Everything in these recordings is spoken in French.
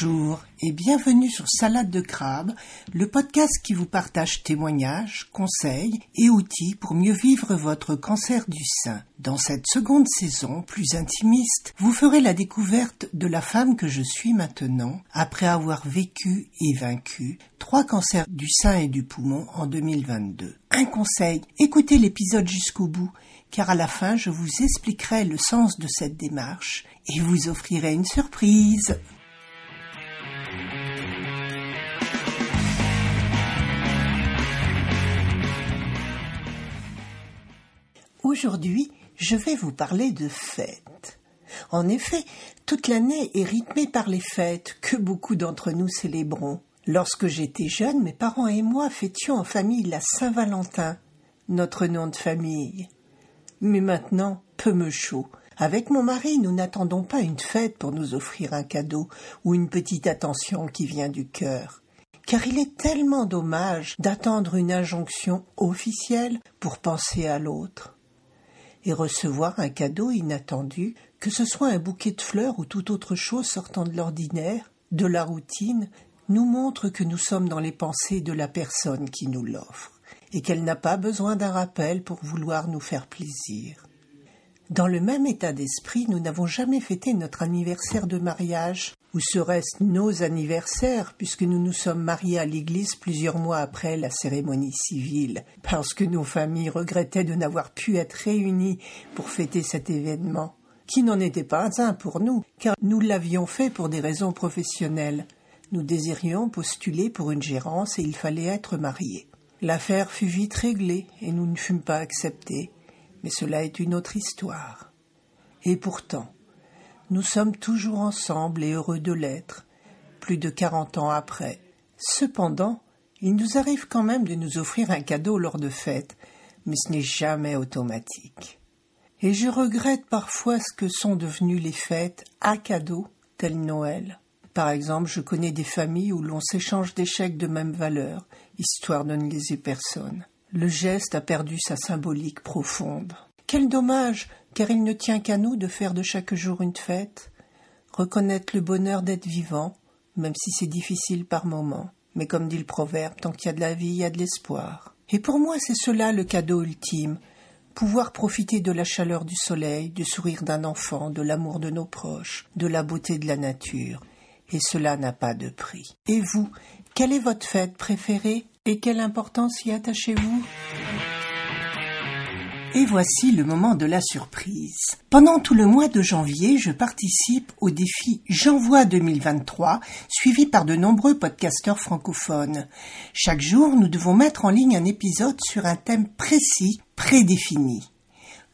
Bonjour et bienvenue sur Salade de crabe, le podcast qui vous partage témoignages, conseils et outils pour mieux vivre votre cancer du sein. Dans cette seconde saison, plus intimiste, vous ferez la découverte de la femme que je suis maintenant, après avoir vécu et vaincu trois cancers du sein et du poumon en 2022. Un conseil, écoutez l'épisode jusqu'au bout, car à la fin je vous expliquerai le sens de cette démarche et vous offrirai une surprise. Aujourd'hui, je vais vous parler de fêtes. En effet, toute l'année est rythmée par les fêtes que beaucoup d'entre nous célébrons. Lorsque j'étais jeune, mes parents et moi fêtions en famille la Saint-Valentin, notre nom de famille. Mais maintenant, peu me chaud. Avec mon mari, nous n'attendons pas une fête pour nous offrir un cadeau ou une petite attention qui vient du cœur. Car il est tellement dommage d'attendre une injonction officielle pour penser à l'autre et recevoir un cadeau inattendu, que ce soit un bouquet de fleurs ou toute autre chose sortant de l'ordinaire, de la routine, nous montre que nous sommes dans les pensées de la personne qui nous l'offre, et qu'elle n'a pas besoin d'un rappel pour vouloir nous faire plaisir. Dans le même état d'esprit, nous n'avons jamais fêté notre anniversaire de mariage, ou serait-ce nos anniversaires, puisque nous nous sommes mariés à l'église plusieurs mois après la cérémonie civile, parce que nos familles regrettaient de n'avoir pu être réunies pour fêter cet événement, qui n'en était pas un pour nous, car nous l'avions fait pour des raisons professionnelles. Nous désirions postuler pour une gérance et il fallait être mariés. L'affaire fut vite réglée et nous ne fûmes pas acceptés mais cela est une autre histoire. Et pourtant, nous sommes toujours ensemble et heureux de l'être, plus de quarante ans après. Cependant, il nous arrive quand même de nous offrir un cadeau lors de fêtes, mais ce n'est jamais automatique. Et je regrette parfois ce que sont devenues les fêtes à cadeau, tel Noël. Par exemple, je connais des familles où l'on s'échange des chèques de même valeur, histoire de ne léser personne. Le geste a perdu sa symbolique profonde. Quel dommage, car il ne tient qu'à nous de faire de chaque jour une fête, reconnaître le bonheur d'être vivant, même si c'est difficile par moments. Mais comme dit le proverbe, tant qu'il y a de la vie, il y a de l'espoir. Et pour moi, c'est cela le cadeau ultime. Pouvoir profiter de la chaleur du soleil, du sourire d'un enfant, de l'amour de nos proches, de la beauté de la nature. Et cela n'a pas de prix. Et vous, quelle est votre fête préférée et quelle importance y attachez-vous? Et voici le moment de la surprise. Pendant tout le mois de janvier, je participe au défi J'envoie 2023, suivi par de nombreux podcasteurs francophones. Chaque jour, nous devons mettre en ligne un épisode sur un thème précis, prédéfini.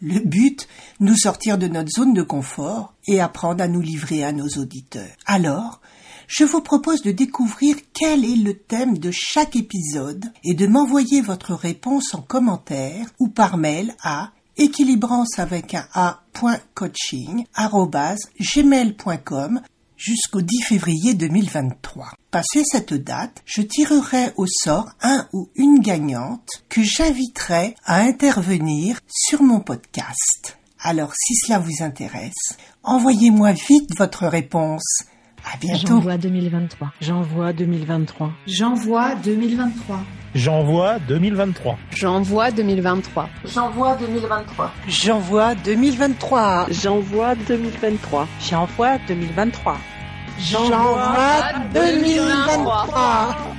Le but, nous sortir de notre zone de confort et apprendre à nous livrer à nos auditeurs. Alors, je vous propose de découvrir quel est le thème de chaque épisode et de m'envoyer votre réponse en commentaire ou par mail à équilibrance avec un a.coaching.gmail.com jusqu'au 10 février 2023. Passé cette date, je tirerai au sort un ou une gagnante que j'inviterai à intervenir sur mon podcast. Alors si cela vous intéresse, envoyez-moi vite votre réponse à bientôt. J'envoie 2023. J'envoie 2023. J'envoie 2023. J'envoie 2023. J'envoie 2023. J'envoie 2023. J'envoie 2023. J'envoie 2023. J'envoie 2023. J'envoie 2023.